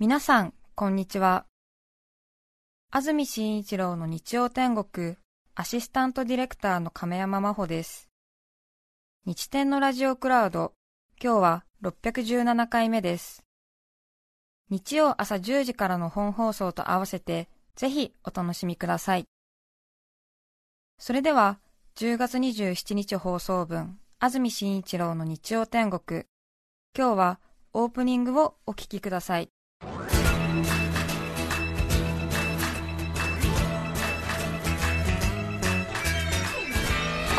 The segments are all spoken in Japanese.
皆さん、こんにちは。安住紳一郎の日曜天国、アシスタントディレクターの亀山真帆です。日天のラジオクラウド、今日は617回目です。日曜朝10時からの本放送と合わせて、ぜひお楽しみください。それでは、10月27日放送分、安住紳一郎の日曜天国、今日はオープニングをお聞きください。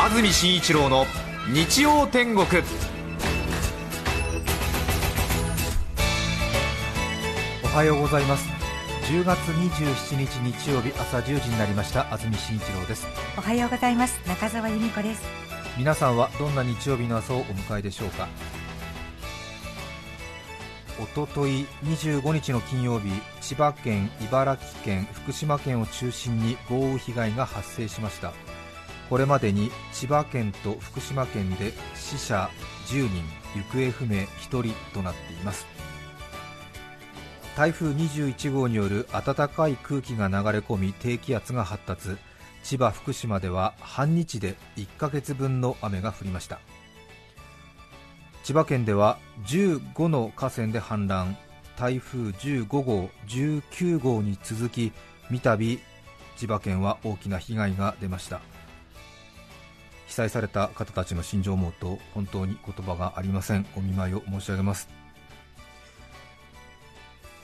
安住紳一郎の日曜天国。おはようございます。10月27日日曜日朝10時になりました。安住紳一郎です。おはようございます。中澤由美子です。皆さんはどんな日曜日の朝をお迎えでしょうか？おととい25日の金曜日千葉県茨城県福島県を中心に豪雨被害が発生しましたこれまでに千葉県と福島県で死者10人行方不明1人となっています。台風21号による暖かい空気が流れ込み低気圧が発達。千葉福島では半日で1ヶ月分の雨が降りました。千葉県では15の河川で氾濫。台風15号19号に続き三度千葉県は大きな被害が出ました。被災された方たちの心情を思うと本当に言葉がありません。お見舞いを申し上げます。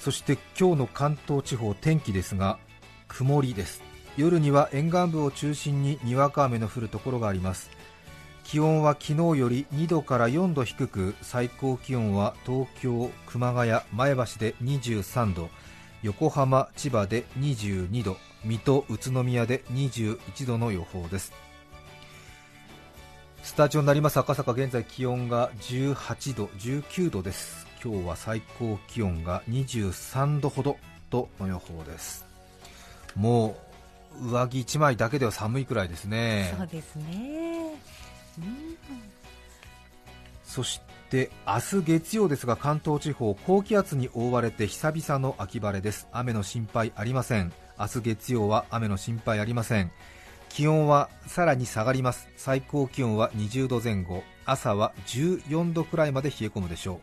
そして今日の関東地方天気ですが曇りです。夜には沿岸部を中心ににわか雨の降るところがあります。気温は昨日より2度から4度低く最高気温は東京、熊谷、前橋で23度横浜、千葉で22度水戸、宇都宮で21度の予報です。スタジオになります赤坂、現在気温が18度、19度です。今日は最高気温が23度ほどとの予報です。もう上着1枚だけでは寒いくらいですね。そうですね。うん、そして明日月曜ですが関東地方高気圧に覆われて久々の秋晴れです雨の心配ありません明日月曜は雨の心配ありません気温はさらに下がります。最高気温は20度前後。朝は14度くらいまで冷え込むでしょう。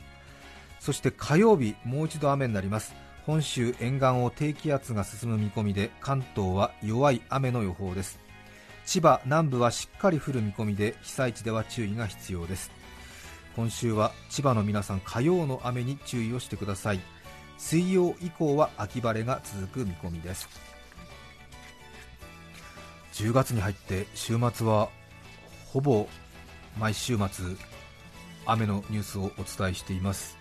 そして火曜日もう一度雨になります。本州沿岸を低気圧が進む見込みで関東は弱い雨の予報です。千葉南部はしっかり降る見込みで被災地では注意が必要です。今週は千葉の皆さん火曜の雨に注意をしてください。水曜以降は秋晴れが続く見込みです。10月に入って週末はほぼ毎週末雨のニュースをお伝えしています。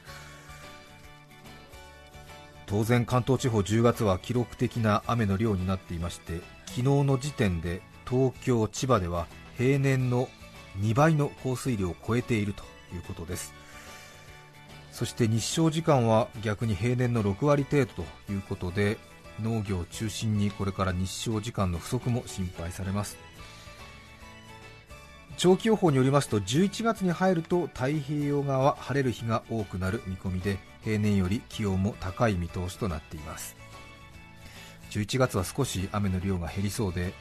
当然関東地方10月は記録的な雨の量になっていまして昨日の時点で東京、千葉では平年の2倍の降水量を超えているということです。そして日照時間は逆に平年の6割程度ということで農業を中心にこれから日照時間の不足も心配されます。長期予報によりますと11月に入ると太平洋側は晴れる日が多くなる見込みで平年より気温も高い見通しとなっています。11月は少し雨の量が減りそうで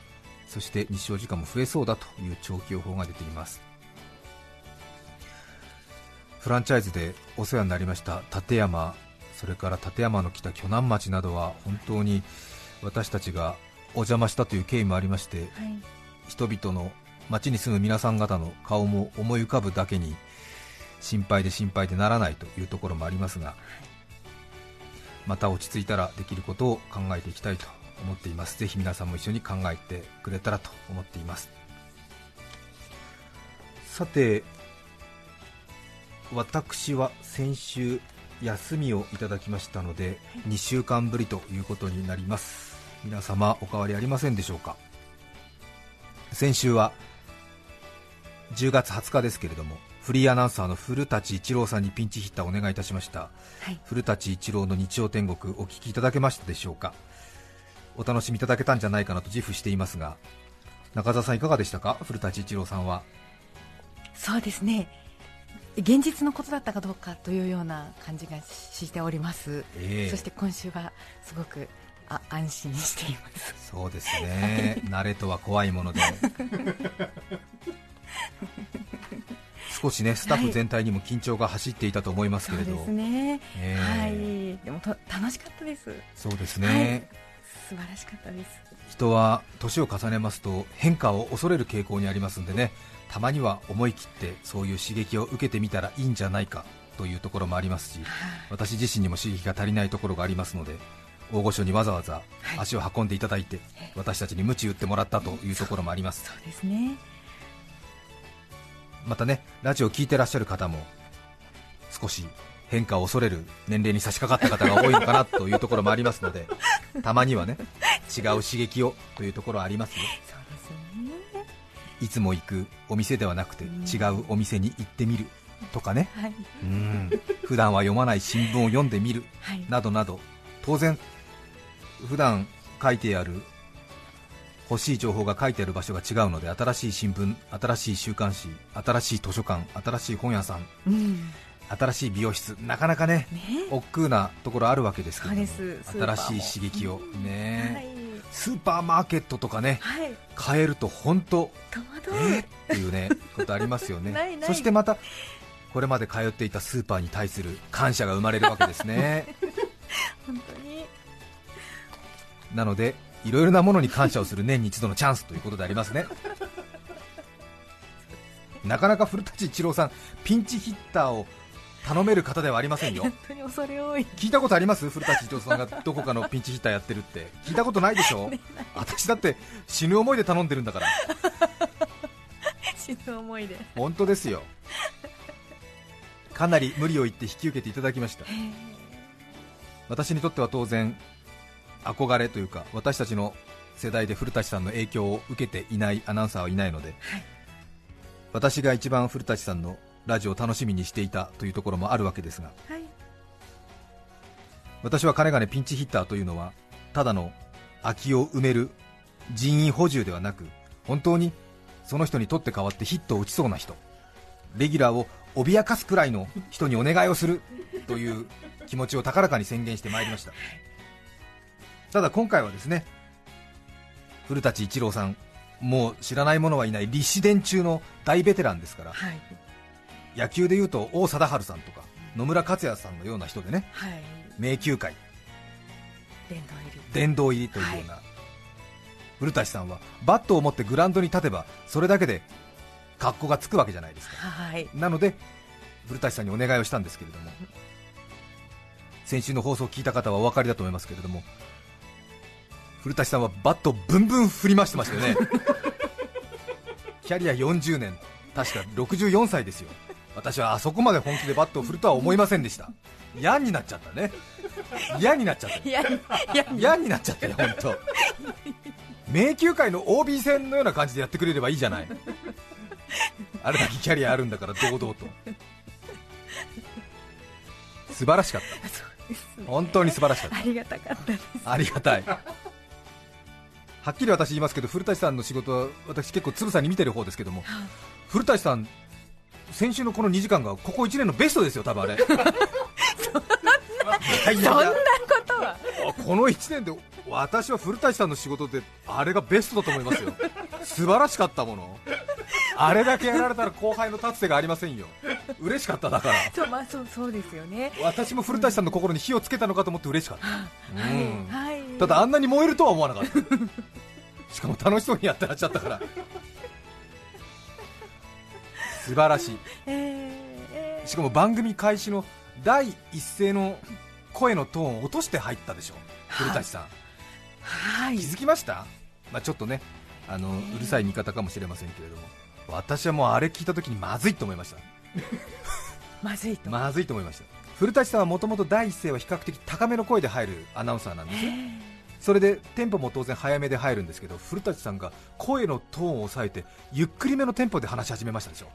そして日照時間も増えそうだという長期予報が出ています。フランチャイズでお世話になりました立山それから立山の北鋸南町などは本当に私たちがお邪魔したという経緯もありまして、はい、人々の町に住む皆さん方の顔も思い浮かぶだけに心配で心配でならないというところもありますが、また落ち着いたらできることを考えていきたいと思っています。ぜひ皆さんも一緒に考えてくれたらと思っています。さて私は先週休みをいただきましたので2週間ぶりということになります。皆様お変わりありませんでしょうか？先週は10月20日ですけれどもフリーアナウンサーの古舘一郎さんにピンチヒッターお願いいたしました、はい、古舘一郎の日曜天国お聞きいただけましたでしょうか？お楽しみいただけたんじゃないかなと自負していますが中澤さんいかがでしたか？古舘一郎さんは。そうですね現実のことだったかどうかというような感じがしております、ええ。そして今週はすごくあ安心しています。そうですね、慣れとは怖いもので。少しねスタッフ全体にも緊張が走っていたと思いますけれど、そうですね、ええ。はい。でもと楽しかったです。そうですね、素晴らしかったです。人は年を重ねますと変化を恐れる傾向にありますんでね。たまには思い切ってそういう刺激を受けてみたらいいんじゃないかというところもありますし私自身にも刺激が足りないところがありますので大御所にわざわざ足を運んでいただいて、私たちに鞭打ってもらったというところもあります。そうですね。またねラジオを聞いてらっしゃる方も少し変化を恐れる年齢に差し掛かった方が多いのかなというところもありますので たまにはね違う刺激をというところはありますよ。そうですねいつも行くお店ではなくて違うお店に行ってみるとかね。はい。うん。普段は読まない新聞を読んでみるはい。などなど。当然普段書いてある欲しい情報が書いてある場所が違うので新しい新聞新しい週刊誌新しい図書館新しい本屋さんうん新しい美容室なかなかねね。億劫なところあるわけですけど新しい刺激をはね、い。スーパーマーケットとかねはい。買えると本当えーう。っていうねことありますよね。ないない。そしてまたこれまで通っていたスーパーに対する感謝が生まれるわけですね。本当に。なのでいろいろなものに感謝をする年に一度のチャンスということでありますね。なかなか古舘一郎さんピンチヒッターを頼める方ではありませんよ。本当に恐れ多い。聞いたことあります？古舘一郎さんがどこかのピンチヒッターやってるって。聞いたことないでしょ？私だって死ぬ思いで頼んでるんだから。死ぬ思いで。本当ですよ。かなり無理を言って引き受けていただきました。私にとっては当然憧れというか私たちの世代で古舘さんの影響を受けていないアナウンサーはいないので、私が一番古舘さんのラジオを楽しみにしていたというところもあるわけですがはい。私はかねがねピンチヒッターというのはただの空きを埋める人員補充ではなく本当にその人にとって代わってヒットを打ちそうな人レギュラーを脅かすくらいの人にお願いをするという気持ちを高らかに宣言してまいりました。ただ今回はですね古舘一郎さんもう知らない者はいない立志伝中の大ベテランですからはい野球でいうと王貞治さんとか野村克也さんのような人でね。はい。名球会。殿堂入り。というような、古舘さんはバットを持ってグラウンドに立てばそれだけで格好がつくわけじゃないですか。はい。なので古舘さんにお願いをしたんですけれども。先週の放送を聞いた方はお分かりだと思いますけれども古舘さんはバットをブンブン振り回してましたよね。キャリア40年確か64歳ですよ私はあそこまで本気でバットを振るとは思いませんでした。嫌になっちゃったね。嫌になっちゃった。嫌になっちゃったよ本当。迷宮界の OB 戦のような感じでやってくれればいいじゃない。あれだけキャリアあるんだから堂々と。素晴らしかった。本当に素晴らしかった。ありがたかったです。ありがたい。はっきり私言いますけど古舘さんの仕事は私結構つぶさに見てる方ですけども古舘さん先週のこの2時間がここ1年のベストですよ多分あれ。そんなことは。あこの1年で私は古舘さんの仕事であれがベストだと思いますよ。素晴らしかったもの。あれだけやられたら後輩の立つ手がありませんよ。嬉しかっただから。そうまあそうそうですよね。私も古舘さんの心に火をつけたのかと思って嬉しかった、うん。はいはい。ただあんなに燃えるとは思わなかった。しかも楽しそうにやってらっしゃったから素晴らしい。えーえー。しかも番組開始の第一声の声のトーンを落として入ったでしょ古舘さん、はい。気づきました、まあ、ちょっとねあのうるさい見方かもしれませんけれども。私はもうあれ聞いた時にまずいと思いました。まずいと。まずいと思いました。古舘さんはもともと第一声は比較的高めの声で入るアナウンサーなんですよそれでテンポも当然早めで入るんですけど古舘さんが声のトーンを抑えてゆっくりめのテンポで話し始めましたでしょ、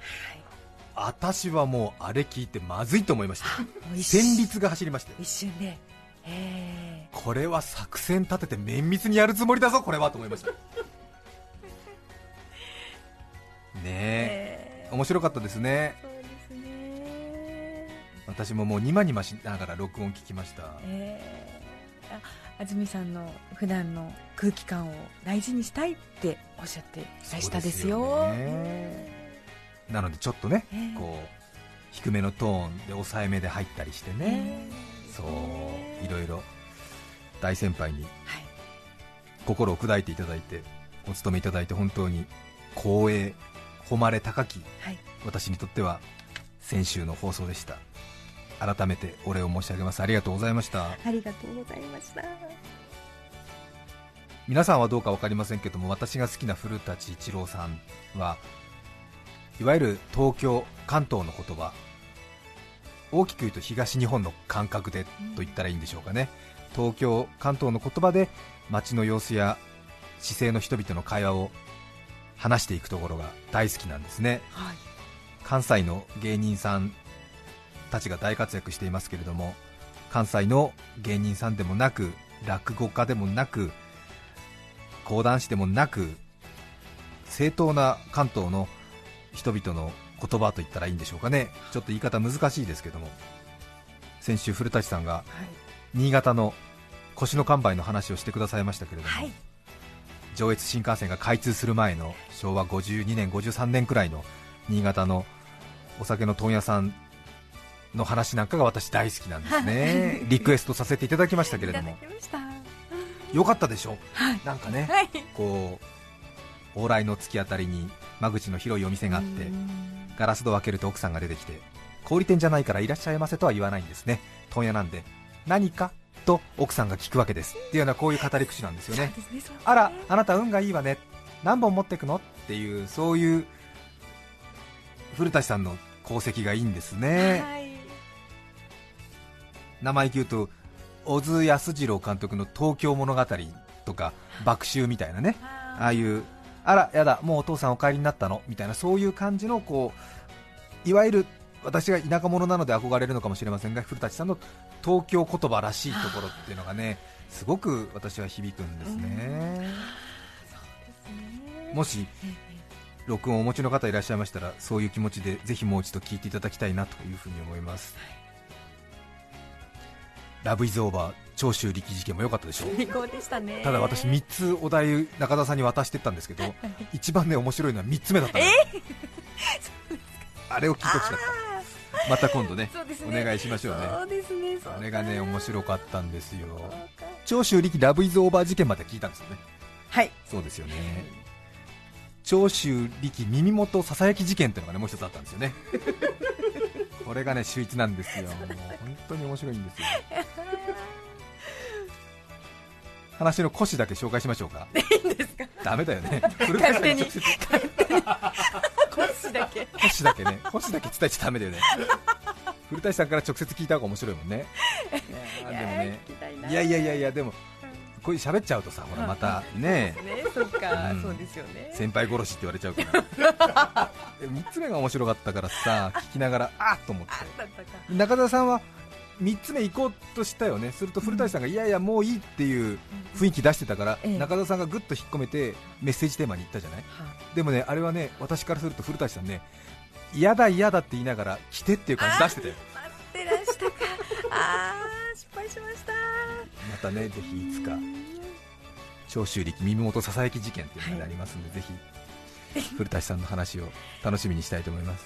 私はもうあれ聞いてまずいと思いました。もう一戦慄が走りましたよ一瞬で。えこれは作戦立てて綿密にやるつもりだぞこれはと思いました。ねーええ面白かったですね。ーそうですね。私ももうにまにましながら録音聞きました。えー、あ安住さんの普段の空気感を大事にしたいっておっしゃっていらしたですよ。ね。なのでちょっとね、えーこう低めのトーンで抑えめで入ったりしてね、えーそういろいろ大先輩にはい。心を砕いていただいてお勤めいただいて本当に光栄誉れ高きはい。私にとっては先週の放送でした改めてお礼を申し上げます。ありがとうございました。ありがとうございました。皆さんはどうか分かりませんけども私が好きな古舘一郎さんはいわゆる東京関東の言葉大きく言うと東日本の感覚でと言ったらいいんでしょうかね。東京関東の言葉で街の様子や市井の人々の会話を話していくところが大好きなんですね。はい。関西の芸人さんたちが大活躍していますけれども関西の芸人さんでもなく落語家でもなく講談師でもなく正当な関東の人々の言葉と言ったらいいんでしょうかね。ちょっと言い方難しいですけども。先週古舘さんがはい。新潟の腰の完売の話をしてくださいましたけれども、はい。上越新幹線が開通する前の昭和52年、53年くらいの新潟のお酒の問屋さんの話なんかが私大好きなんですね。リクエストさせていただきましたけれども。よかったでしょ？はい。なんかねはい。こう往来の突き当たりに間口の広いお店があってガラス戸を開けると奥さんが出てきて小売店じゃないからいらっしゃいませとは言わないんですね。問屋なんで何か？と奥さんが聞くわけです。っていうようなこういう語り口なんですよね。あら、あなた運がいいわね、何本持ってくの？っていう、そういう古舘さんの功績がいいんですね、はい生意気言うと、小津安二郎監督の東京物語とか、爆臭みたいなね、ああいう、あら、やだ、もうお父さんお帰りになったのみたいな、そういう感じのこういわゆる私が田舎者なので憧れるのかもしれませんが、古舘さんの東京言葉らしいところっていうのがね、すごく私は響くんですね。もし録音をお持ちの方いらっしゃいましたらそういう気持ちでぜひもう一度聞いていただきたいなというふうに思います、ラブイズオーバー長州力事件も良かったでしょ最高でしたね。ただ私3つお題中田さんに渡してったんですけど一番ね面白いのは3つ目だったのよ。あれを聞いてほしかった。また今度ねね。お願いしましょうね。そうですねそれがね面白かったんですよ。長州力ラブイズオーバー事件まで聞いたんですよね。はい。そうですよね。長州力耳元ささやき事件っていうのがねもう一つあったんですよねこれがね秀逸なんですよ。もう本当に面白いんですよ。話の腰だけ紹介しましょうか。いいんですか？ダメだよね。古川さんに直接腰だけ腰だけね。腰だけ伝えちゃダメだよね。古舘さんから直接聞いた方が面白いもんね。いやーでもね。いやいやいやいやでもこういう喋っちゃうとさほらまたね。ね。そうか、うん。そうですよね。先輩殺しって言われちゃうから 3つ目が面白かったからさ聞きながらあっと思って。中田さんは3つ目行こうとしたよね。すると古舘さんがいやいやもういいっていう雰囲気出してたから、ええ。中田さんがぐっと引っ込めてメッセージテーマに行ったじゃない？でもねあれはね私からすると古舘さんね嫌だ嫌だって言いながら来てっていう感じ出してたよ。待ってらしたか。あー失敗しました。またねぜひいつか長州力耳元ささやき事件っていうのがありますんで、ぜひ 古舘さんの話を楽しみにしたいと思います、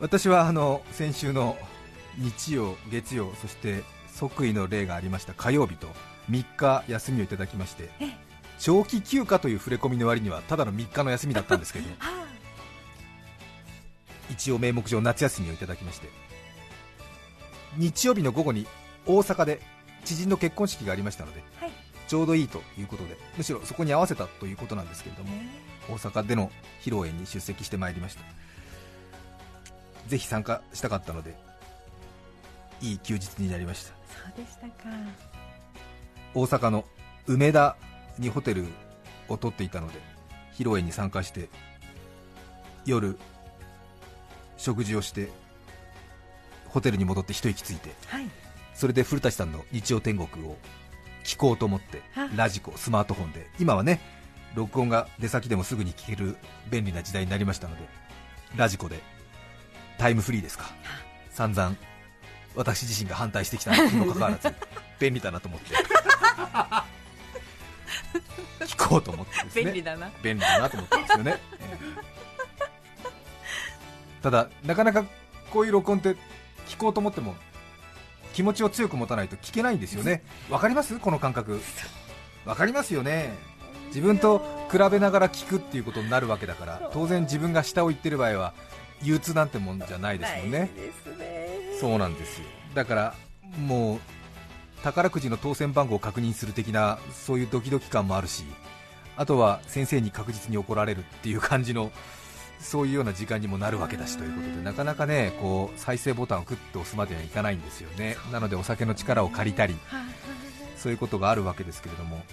私はあの先週の日曜、月曜そして即位の例がありました火曜日と3日休みをいただきまして長期休暇という触れ込みの割にはただの3日の休みだったんですけど あ一応名目上夏休みをいただきまして日曜日の午後に大阪で知人の結婚式がありましたので、はいちょうどいいということでむしろそこに合わせたということなんですけれども大阪での披露宴に出席してまいりました。ぜひ参加したかったのでいい休日になりました。そうでしたか。大阪の梅田にホテルを取っていたので披露宴に参加して夜食事をしてホテルに戻って一息ついてはい。それで古舘さんの日曜天国を聞こうと思ってあラジコスマートフォンで。今はね録音が出先でもすぐに聞ける便利な時代になりましたのでラジコで。タイムフリーですか。散々私自身が反対してきた にもかかわらず便利だなと思って。聞こうと思ってですね。便利だな。便利だなと思ったんですよね、ええ。ただなかなかこういう録音って聞こうと思っても気持ちを強く持たないと聞けないんですよね。わかります？この感覚。わかりますよね。自分と比べながら聞くっていうことになるわけだから。当然自分が下を言ってる場合は憂鬱なんてもんじゃないですもんね。ね。そうなんですよ。だからもう宝くじの当選番号を確認する的なそういうドキドキ感もあるしあとは先生に確実に怒られるっていう感じのそういうような時間にもなるわけだしということでなかなかねこう再生ボタンをクッと押すまでにはいかないんですよね。なのでお酒の力を借りたりそういうことがあるわけですけれども。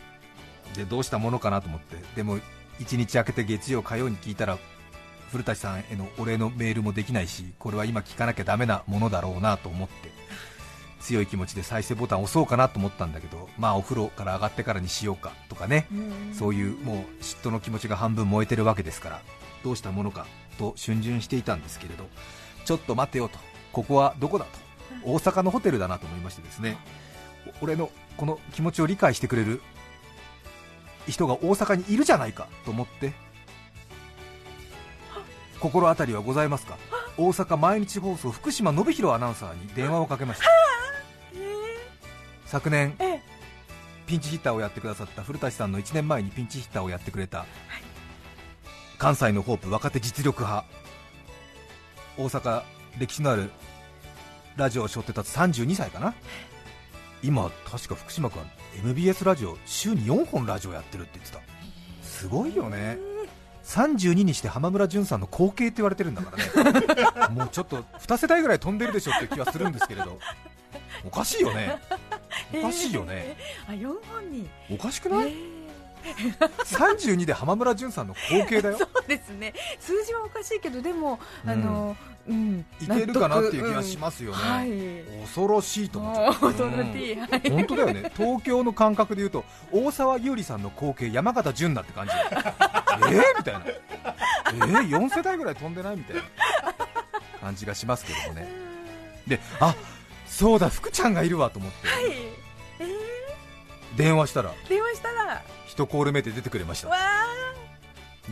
でどうしたものかなと思って。でも1日明けて月曜火曜に聞いたら古舘さんへのお礼のメールもできないしこれは今聞かなきゃダメなものだろうなと思って強い気持ちで再生ボタンを押そうかなと思ったんだけどまあお風呂から上がってからにしようかとかね。そういうもう嫉妬の気持ちが半分燃えてるわけですからどうしたものかと逡巡していたんですけれどちょっと待てよとここはどこだと大阪のホテルだなと思いましてですねお俺のこの気持ちを理解してくれる人が大阪にいるじゃないかと思って心当たりはございますか？大阪毎日放送福島信弘アナウンサーに電話をかけました。昨年ええ。ピンチヒッターをやってくださった古舘さんの1年前にピンチヒッターをやってくれた関西のホープ若手実力派。大阪歴史のあるラジオを背負って立つ32歳かな。今確か福島君は MBS ラジオ週に4本ラジオやってるって言ってた。すごいよね。32にして浜村淳さんの後継って言われてるんだからね。もうちょっと2世代ぐらい飛んでるでしょっていう気はするんですけれど。おかしいよね。おかしいよね。あ四本に。おかしくない、32で浜村淳さんの後継だよ。そうですね。数字はおかしいけどでもあのうん。いけるかなっていう気がしますよね、はい。恐ろしいと思っちゃあうー恐ろしいはい。本当だよね。東京の感覚でいうと大沢優里さんの後継山形純奈って感じ。えー、みたいな。えー、4世代ぐらい飛んでないみたいな。感じがしますけどもね。であそうだ福ちゃんがいるわと思って。はい。え電話したらー、電話したら。一コール目で出てくれました。わ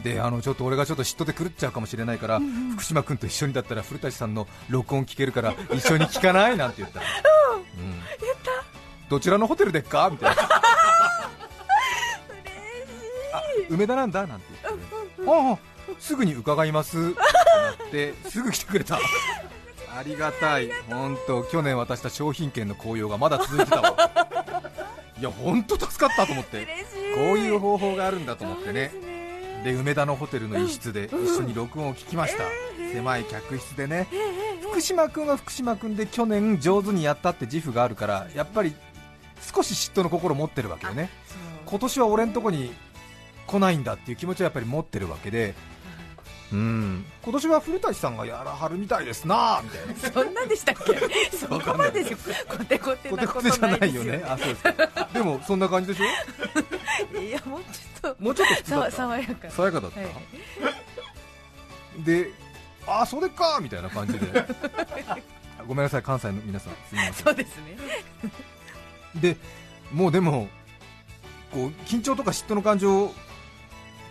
であのちょっと俺がちょっと嫉妬で狂っちゃうかもしれないから、福島君と一緒にだったら古舘さんの録音聞けるから 一緒に聞かない？なんて言ったら、うん、どちらのホテルでっか？みたいな。あ梅田なんだ？なんて言って、ああすぐに伺います。ってなってすぐ来てくれた。ありがたい。本当去年渡した商品券の紅葉がまだ続いてたわいや本当助かったと思って。こういう方法があるんだと思ってね。で梅田のホテルの一室で一緒に録音を聞きました、狭い客室でね、福島君は福島君で去年上手にやったって自負があるからやっぱり少し嫉妬の心持ってるわけよね。今年は俺んとこに来ないんだっていう気持ちはやっぱり持ってるわけでうん。今年は古舘さんがやらはるみたいですなみたいな。そんなんでしたっけ？そこまでコテコテコテコなことテじゃないよね。あそうですか。でもそんな感じでしょ？いやもうちょっと。もうちょっと爽やか。爽やかだった、はい。であそれかみたいな感じで。ごめんなさい関西の皆さん。すみません。そうですね。でもうでもこう緊張とか嫉妬の感情を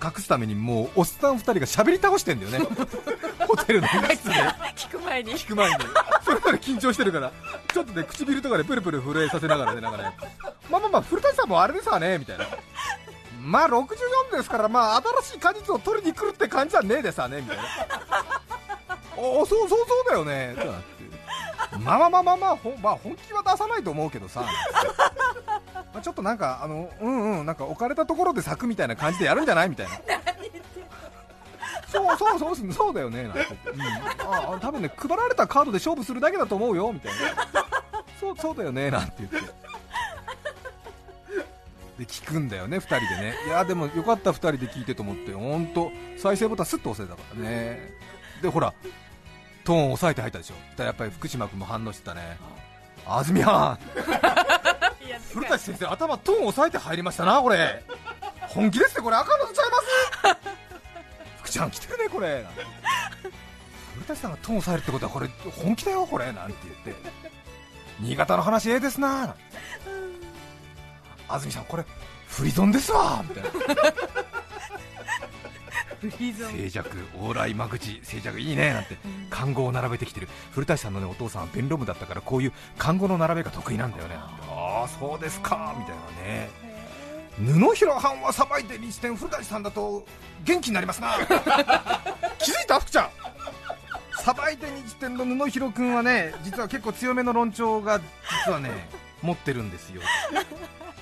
隠すためにもうおっさん2人が喋り倒してんだよね。ホテルの一室で。聞く前に。聞く前に。それぞれ緊張してるからちょっとね唇とかでプルプル震えさせながらねなんかね。まあまあまあ古舘さんもあれですわねみたいな。まあ64ですからまあ新しい果実を取りに来るって感じはねえですわねみたいな。おおそうそうそうだよね。まあまあまあまあまあ、まあ、本気は出さないと思うけどさまあちょっとなんかあのうんうんなんか置かれたところで咲くみたいな感じでやるんじゃないみたいな。そうそうそうそうそうだよねなんてうん、ああ多分ね配られたカードで勝負するだけだと思うよみたいな。そうそうだよねなんて言って。で聞くんだよね2人でね。いやでもよかった2人で聞いてと思って。本当再生ボタンスッと押せたからね。でほらトーンを抑えて入ったでしょ。そしたらやっぱり福島君も反応してたね。安住はいや古舘先生頭トーン抑えて入りましたなこれ。本気ですねこれ。赤のとちゃいます？福ちゃん来てるねこれ。古田さんがトーン抑えるってことはこれ本気だよこれ。なんて言って。新潟の話ええですな。安住さんこれフリゾンですわ。みたいな。静寂往来間口。静寂いいね。なんて。看護を並べてきてる。古舘さんの、ね、お父さんは弁論部だったからこういう看護の並べが得意なんだよねなんてああそうですかみたいなね。布広藩はさばいて日天古舘さんだと元気になりますな。気づいた福ちゃん。さばいて日天の布広君はね実は結構強めの論調が実はね持ってるんですよ。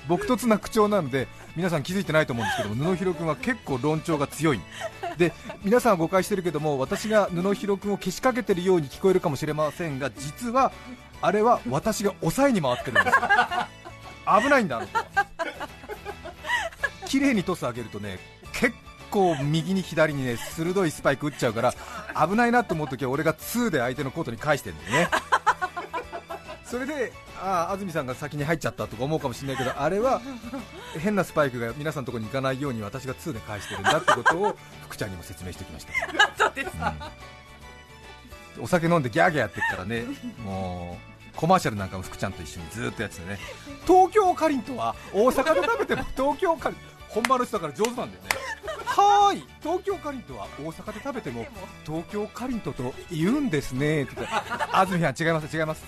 僕突な口調なんで皆さん気づいてないと思うんですけども布広君は結構論調が強い。で皆さんは誤解してるけども私が布広君をけしかけてるように聞こえるかもしれませんが実はあれは私が抑えに回ってるんですよ。危ないんだあの子は 綺麗にトス上げるとね結構右に左にね鋭いスパイク打っちゃうから危ないなと思うときは俺が2で相手のコートに返してるんだよね。それでああ安住さんが先に入っちゃったとか思うかもしれないけどあれは変なスパイクが皆さんのところに行かないように私が2で返してるんだってことを福ちゃんにも説明してきました。そうですうん。お酒飲んでギャーギャーやってっからねもうコマーシャルなんかも福ちゃんと一緒にずーっとやっててね。東京かりんとは大阪で食べても 東京かりん本場の人だから上手なんだよね。はーい。東京かりんとは大阪で食べても東京かりんとと言うんですねって言って安住さん違います違います。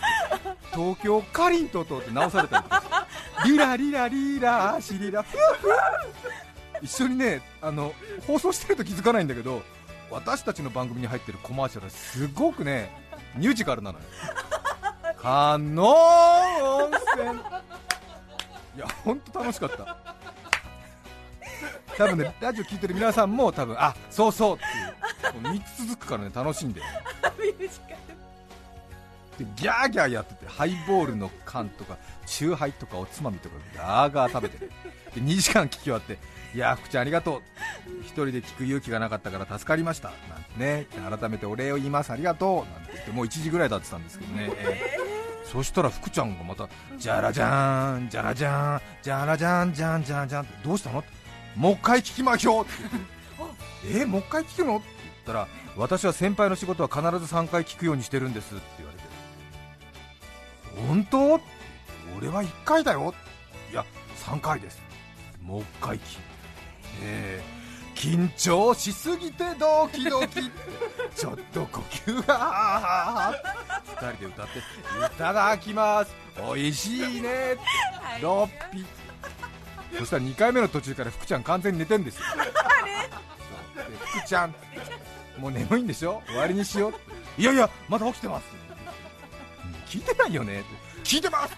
東京かりんととって直されたりリラリラリラシリラフーフー。一緒にねあの放送してると気づかないんだけど私たちの番組に入ってるコマーシャルはすごくねミュージカルなのよ観音温泉。いや本当楽しかった。多分ねラジオ聞いてる皆さんも多分あそうそうっていうもう3つ続くからね楽しんででギャーギャーやっててハイボールの缶とかチューハイとかおつまみとかガーガー食べてる。で2時間聞き終わっていやー福ちゃんありがとう。一人で聞く勇気がなかったから助かりました。なんてねで改めてお礼を言います。ありがとう。なんて言ってもう1時ぐらいだってたんですけどね、え ーそしたら福ちゃんがまたじゃらじゃーんじゃらじゃーんじゃらじゃんじゃんじゃんじゃんってどうしたの？もう一回聞きましょう。って言ってえー、もう一回聞くの？って言ったら私は先輩の仕事は必ず3回聞くようにしてるんですって言われて。本当？俺は1回だよ。いや3回です。もう一回聞いて。えー緊張しすぎてドキドキ。ちょっと呼吸が2人で歌っていただきます。美味しいね。6匹。そしたら2回目の途中から福ちゃん完全に寝てんですよ。福ちゃん。もう眠いんでしょ？終わりにしよう。いやいやまだ起きてます。聞いてないよね。聞いてます。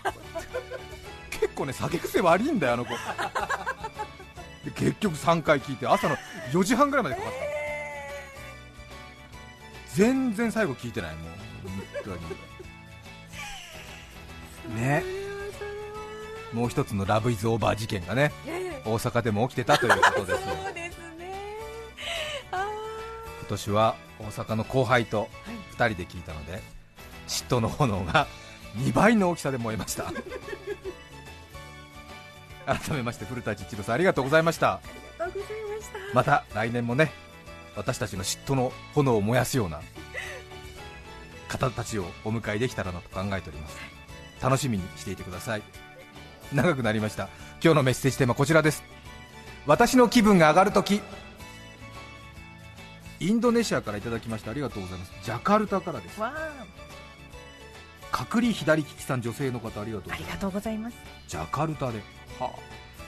結構ね酒癖悪いんだよあの子。で結局3回聞いて朝の4時半ぐらいまでかかった。全然最後聞いてないもう。本当に。ね。もう一つのラブイズオーバー事件がね大阪でも起きてたということですよ そうですね。あ今年は大阪の後輩と2人で聞いたので嫉妬の炎が2倍の大きさで燃えました。改めまして古舘一郎さんありがとうございました。ーありがとうございました。また来年もね私たちの嫉妬の炎を燃やすような方たちをお迎えできたらなと考えております。楽しみにしていてください。長くなりました。今日のメッセージテーマこちらです。私の気分が上がるときインドネシアからいただきました。ありがとうございます。ジャカルタからです。わ隔離左利きさん女性の方ありがとうございます。あありがとうございます。ジャカルタで、はあ、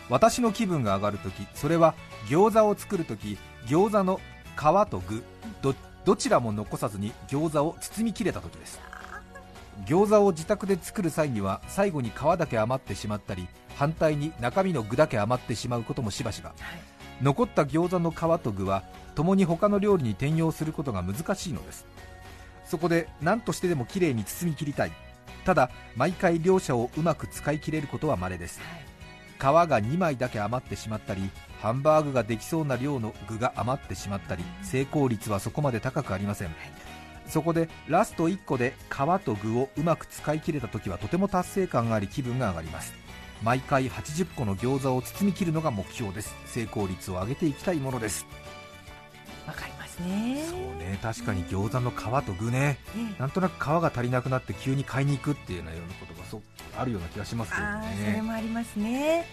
私の気分が上がるときそれは餃子を作るとき餃子の皮と具どどちらも残さずに餃子を包み切れたときです。餃子を自宅で作る際には最後に皮だけ余ってしまったり反対に中身の具だけ余ってしまうこともしばしば。残った餃子の皮と具は共に他の料理に転用することが難しいのです。そこで何としてでもきれいに包み切りたい。ただ毎回両者をうまく使い切れることは稀です皮が2枚だけ余ってしまったりハンバーグができそうな量の具が余ってしまったり成功率はそこまで高くありません。そこでラスト1個で皮と具をうまく使い切れた時はとても達成感があり気分が上がります。毎回80個の餃子を包み切るのが目標です。成功率を上げていきたいものです。わかりますね。そうね。確かに餃子の皮と具ね。ええ。なんとなく皮が足りなくなって急に買いに行くっていうようなことがそうあるような気がしますけどああそれねもありますね。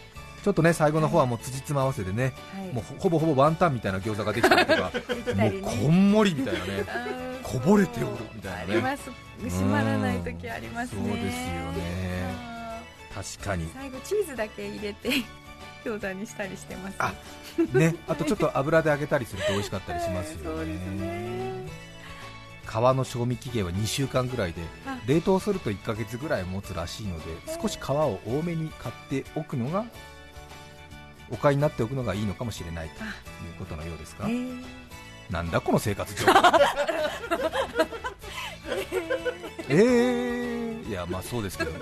ちょっとね最後の方はもう辻褄合わせでね、はい。もうほほぼほぼワンタンみたいな餃子ができたりとか できたもうこんもりみたいなねこぼれておるみたいなね。あります。閉まらない時ありますね。うん。そうですよね。あ確かに。ー最後チーズだけ入れて餃子にしたりしてます。あね。あとちょっと油で揚げたりすると美味しかったりしますよ そうですねね皮の賞味期限は2週間ぐらいであ。冷凍すると1ヶ月ぐらい持つらしいので少し皮を多めに買っておくのがお買いになっておくのがいいのかもしれないということのようですがえ。ーなんだこの生活情報 えー、いやまあそうですけど、うん、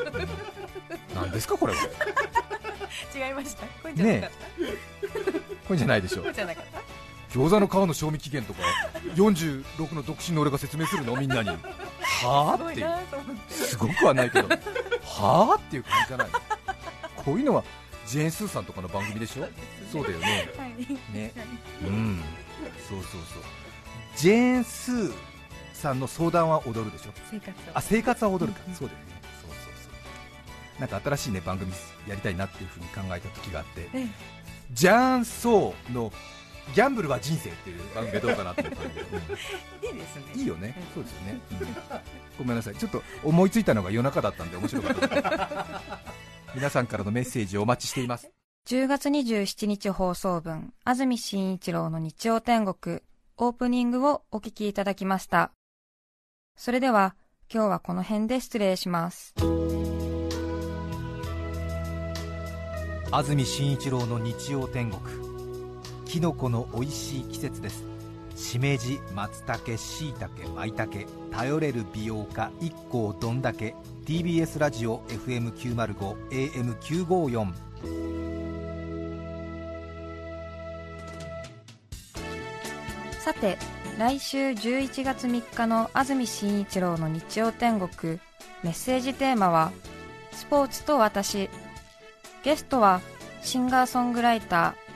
なんですかこれは。違いました。これじゃなかった、これじゃないでしょこれじゃなかった餃子の皮の賞味期限とか46の独身の俺が説明するの？みんなに。はすあ？っていう。すごくはないけど。はあ？っていう感じじゃない。こういうのはジェーン・スーさんとかの番組でしょ？そうだよね。はい。ね。うん。そうそうそう。ジェーン・スーさんの相談は踊るでしょ？生活をあ生活は踊るか。そうだよね。そうそうそう。なんか新しいね番組やりたいなっていうふうに考えた時があって。ええ。ジャーン・ソーのギャンブルは人生っていう 番組がどうかなったんだけど、うん。いいですね。いいよね、そうですよね、うん。ごめんなさい、ちょっと思いついたのが夜中だったんで面白かった 皆さんからのメッセージをお待ちしています。10月27日放送分、安住紳一郎の日曜天国、オープニングをお聞きいただきました。それでは、今日はこの辺で失礼します。安住紳一郎の日曜天国きのこの美味しい季節です。しめじ松茸しいたけまいたけ頼れる美容家 IKKO どんだけ。TBS ラジオ FM905 AM954 さて、来週11月3日の安住紳一郎の日曜天国、メッセージテーマは、スポーツと私。ゲストは、シンガーソングライター、